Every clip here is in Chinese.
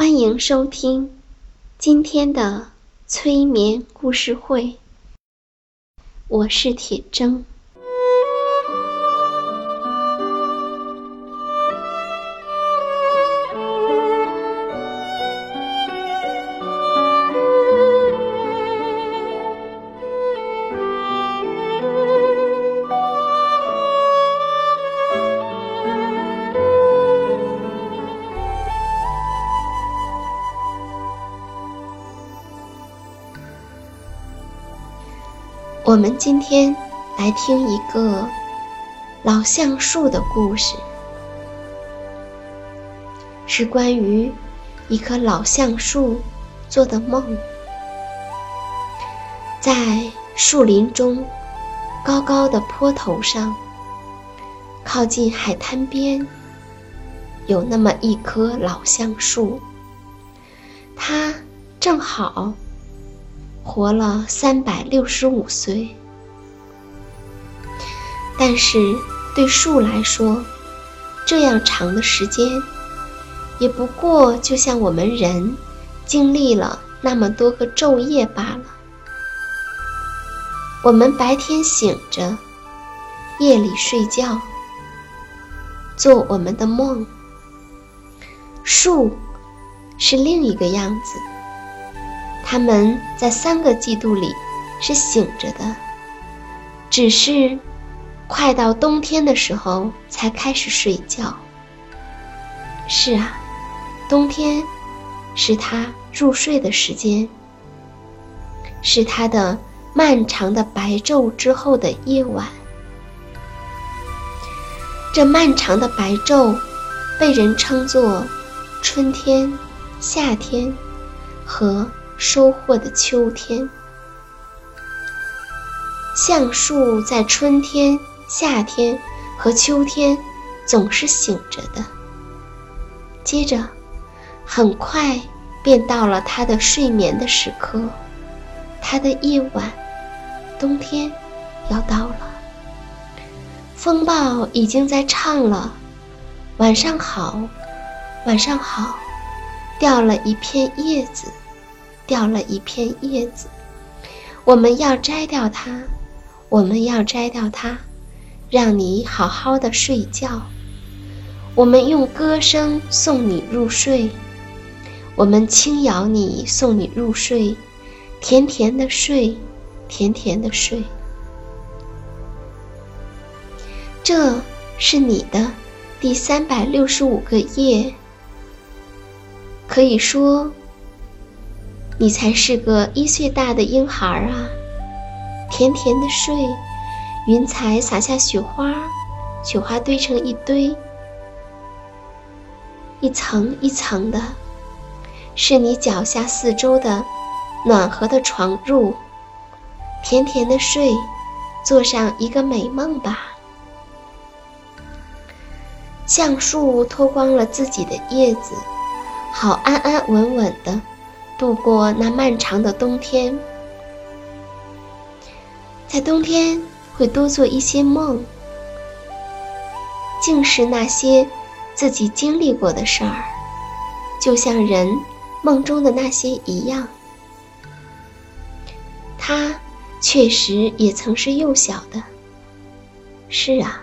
欢迎收听今天的催眠故事会，我是铁铮。我们今天来听一个老橡树的故事，是关于一棵老橡树做的梦。在树林中高高的坡头上，靠近海滩边，有那么一棵老橡树，它正好。活了三百六十五岁，但是对树来说，这样长的时间，也不过就像我们人经历了那么多个昼夜罢了。我们白天醒着，夜里睡觉，做我们的梦。树是另一个样子。他们在三个季度里是醒着的，只是快到冬天的时候才开始睡觉。是啊，冬天是他入睡的时间，是他的漫长的白昼之后的夜晚。这漫长的白昼被人称作春天、夏天和。收获的秋天，橡树在春天、夏天和秋天总是醒着的。接着，很快便到了它的睡眠的时刻，它的夜晚，冬天要到了。风暴已经在唱了：“晚上好，晚上好。”掉了一片叶子。掉了一片叶子，我们要摘掉它，我们要摘掉它，让你好好的睡觉。我们用歌声送你入睡，我们轻摇你送你入睡，甜甜的睡，甜甜的睡。这是你的第三百六十五个夜，可以说。你才是个一岁大的婴孩啊！甜甜的睡，云彩洒下雪花，雪花堆成一堆，一层一层的，是你脚下四周的暖和的床褥。甜甜的睡，做上一个美梦吧。橡树脱光了自己的叶子，好安安稳稳的。度过那漫长的冬天，在冬天会多做一些梦，竟是那些自己经历过的事儿，就像人梦中的那些一样。它确实也曾是幼小的。是啊，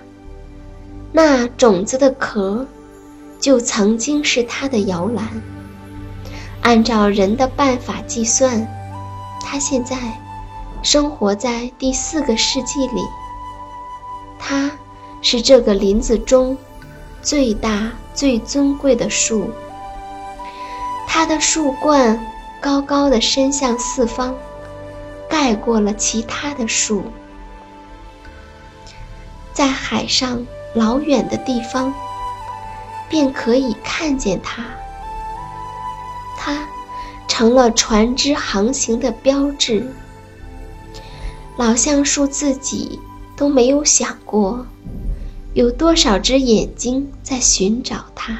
那种子的壳，就曾经是他的摇篮。按照人的办法计算，它现在生活在第四个世纪里。它是这个林子中最大、最尊贵的树。它的树冠高高的伸向四方，盖过了其他的树。在海上老远的地方，便可以看见它。它成了船只航行的标志。老橡树自己都没有想过，有多少只眼睛在寻找它。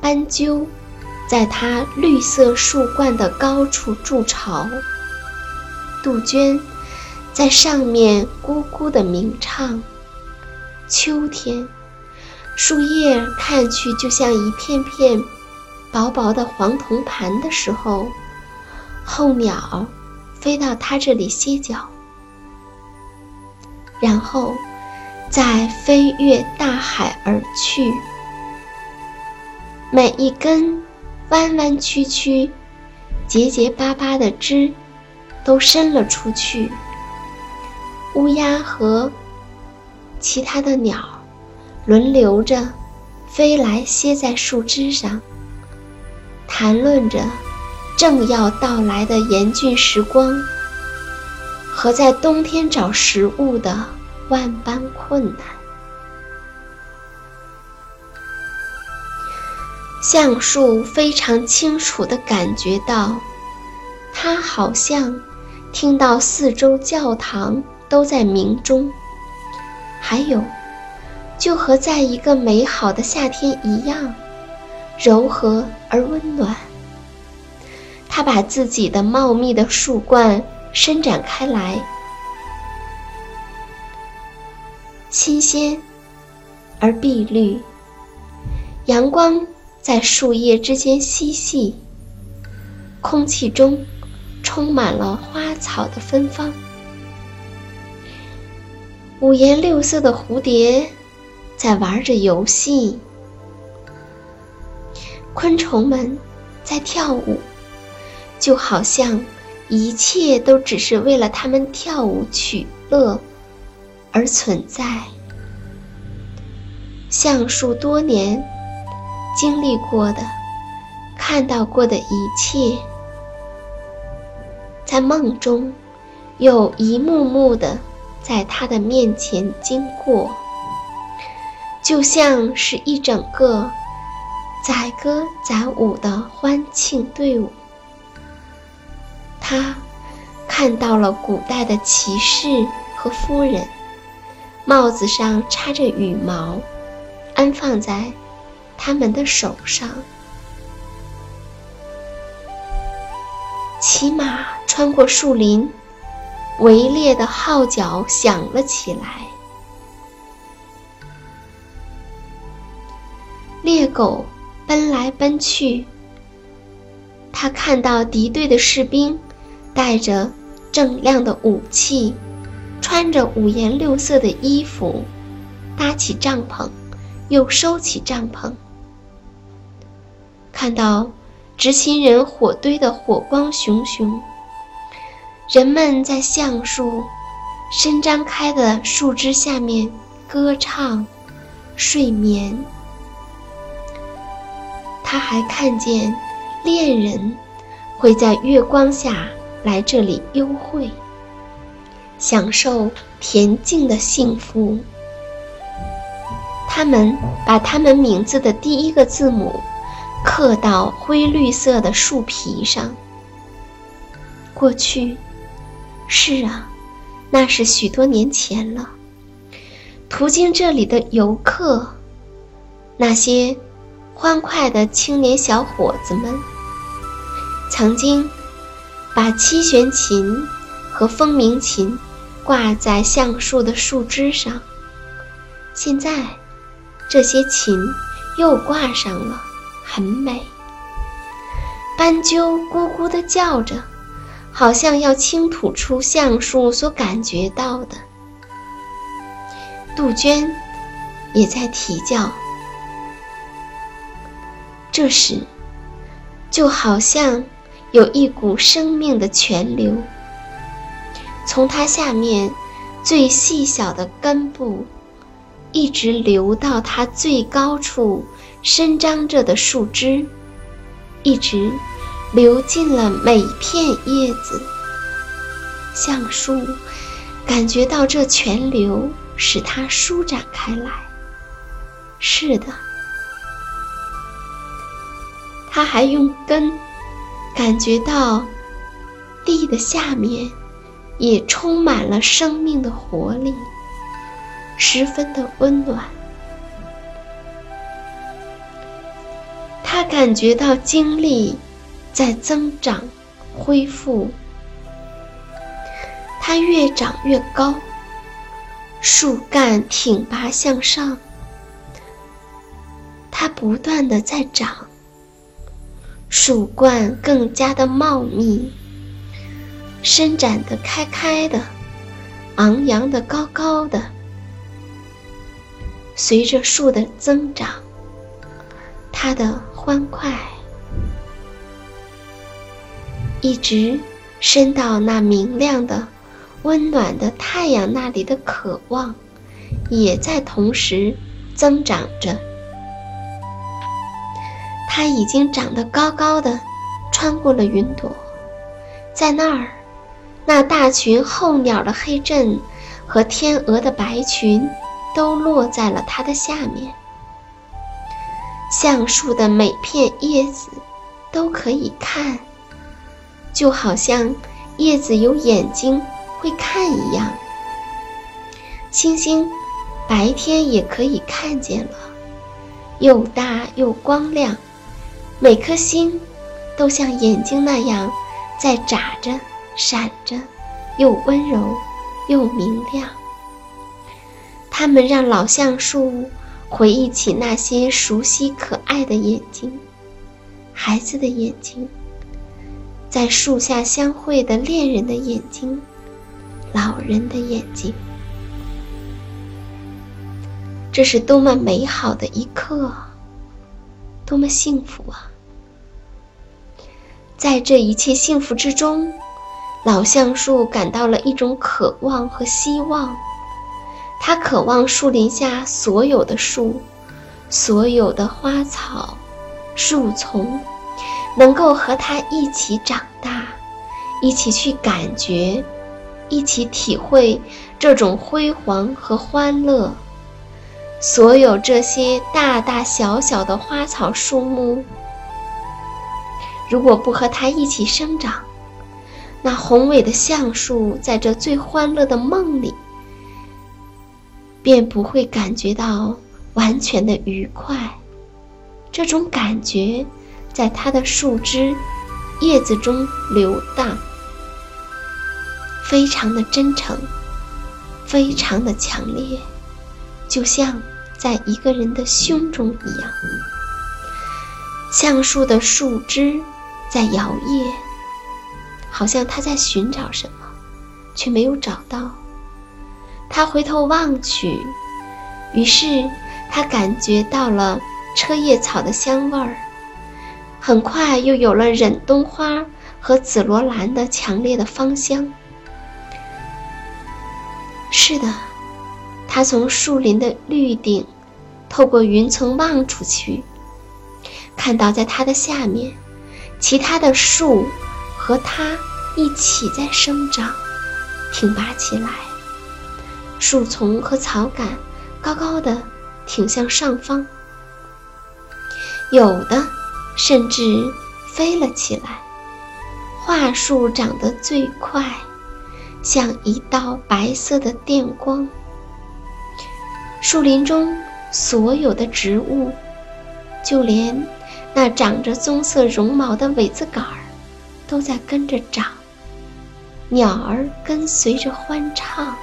斑鸠在它绿色树冠的高处筑巢。杜鹃。在上面咕咕的鸣唱。秋天，树叶看去就像一片片薄薄的黄铜盘的时候，候鸟飞到它这里歇脚，然后再飞越大海而去。每一根弯弯曲曲、结结巴巴的枝都伸了出去。乌鸦和其他的鸟轮流着飞来，歇在树枝上，谈论着正要到来的严峻时光和在冬天找食物的万般困难。橡树非常清楚地感觉到，它好像听到四周教堂。都在鸣钟，还有，就和在一个美好的夏天一样，柔和而温暖。他把自己的茂密的树冠伸展开来，新鲜而碧绿。阳光在树叶之间嬉戏，空气中充满了花草的芬芳。五颜六色的蝴蝶在玩着游戏，昆虫们在跳舞，就好像一切都只是为了它们跳舞取乐而存在。橡树多年经历过的、看到过的一切，在梦中又一幕幕的。在他的面前经过，就像是一整个载歌载舞的欢庆队伍。他看到了古代的骑士和夫人，帽子上插着羽毛，安放在他们的手上。骑马穿过树林。围猎的号角响了起来，猎狗奔去。他看到敌对的士兵带着锃亮的武器，穿着五颜六色的衣服，搭起帐篷，又收起帐篷。看到执勤人火堆的火光熊熊。人们在橡树伸张开的树枝下面歌唱、睡眠。他还看见恋人会在月光下来这里幽会，享受恬静的幸福。他们把他们名字的第一个字母刻到灰绿色的树皮上。过去。是啊，那是许多年前了。途经这里的游客，那些欢快的青年小伙子们，曾经把七弦琴和风鸣琴挂在橡树的树枝上。现在，这些琴又挂上了，很美。斑鸠咕咕地叫着。好像要倾吐出橡树所感觉到的。杜鹃也在啼叫。这时，就好像有一股生命的泉流，从它下面最细小的根部，一直流到它最高处伸张着的树枝，一直流进了每片叶子。橡树感觉到这泉流。使它舒展开来。是的，他还用根感觉到地的下面也充满了生命的活力，十分的温暖。他感觉到精力在增长、恢复，它越长越高。树干挺拔向上，它不断的在长。树冠更加的茂密，伸展的开开的，昂扬的高高的。随着树的增长，它的欢快一直伸到那明亮的。温暖的太阳那里的渴望，也在同时增长着。它已经长得高高的，穿过了云朵，在那儿，那大群候鸟的黑阵和天鹅的白群，都落在了它的下面。橡树的每片叶子都可以看，就好像叶子有眼睛。会看一样，星星白天也可以看见了，又大又光亮，每颗星都像眼睛那样在眨着、闪着，又温柔又明亮。它们让老橡树回忆起那些熟悉可爱的眼睛，孩子的眼睛，在树下相会的恋人的眼睛。老人的眼睛，这是多么美好的一刻，多么幸福啊！在这一切幸福之中，老橡树感到了一种渴望和希望。他渴望树林下所有的树、所有的花草、树丛，能够和他一起长大，一起去感觉。一起体会这种辉煌和欢乐。所有这些大大小小的花草树木，如果不和它一起生长，那宏伟的橡树在这最欢乐的梦里，便不会感觉到完全的愉快。这种感觉在它的树枝、叶子中流荡。非常的真诚，非常的强烈，就像在一个人的胸中一样。橡树的树枝在摇曳，好像它在寻找什么，却没有找到。他回头望去，于是他感觉到了车叶草的香味儿，很快又有了忍冬花和紫罗兰的强烈的芳香。是的，他从树林的绿顶，透过云层望出去，看到在它的下面，其他的树和它一起在生长，挺拔起来。树丛和草杆高高的挺向上方，有的甚至飞了起来。桦树长得最快。像一道白色的电光，树林中所有的植物，就连那长着棕色绒毛的苇子杆儿，都在跟着长。鸟儿跟随着欢唱，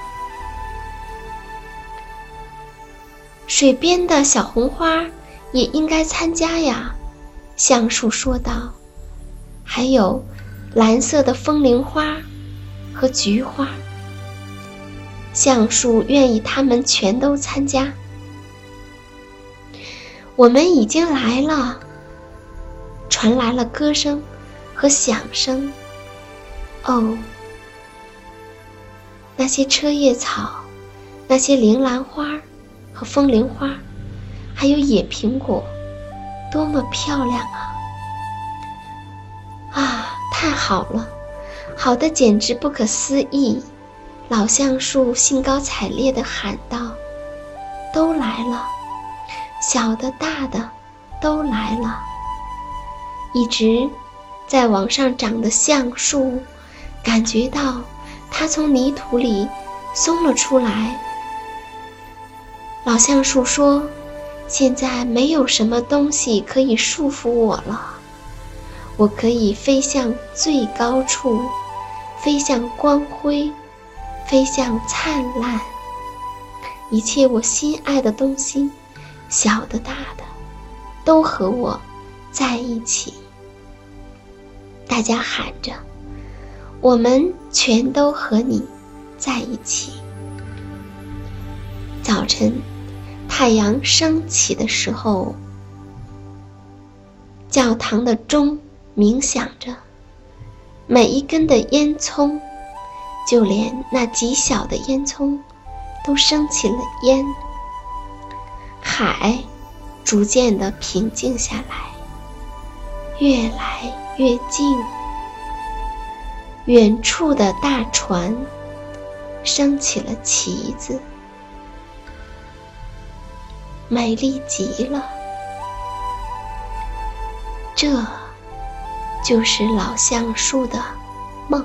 水边的小红花也应该参加呀。橡树说道：“还有蓝色的风铃花和菊花。橡树愿意他们全都参加。我们已经来了，传来了歌声和响声。哦，那些车叶草，那些铃兰花和风铃花，还有野苹果，多么漂亮啊！啊，太好了，好的简直不可思议。老橡树兴高采烈地喊道：“都来了，小的、大的，都来了。”一直在往上长的橡树，感觉到它从泥土里松了出来。老橡树说：“现在没有什么东西可以束缚我了，我可以飞向最高处，飞向光辉。”飞向灿烂，一切我心爱的东西，小的大的，都和我在一起。大家喊着：“我们全都和你在一起。”早晨，太阳升起的时候，教堂的钟鸣响着，每一根的烟囱。就连那极小的烟囱，都升起了烟。海逐渐的平静下来，越来越近。远处的大船升起了旗子，美丽极了。这就是老橡树的梦。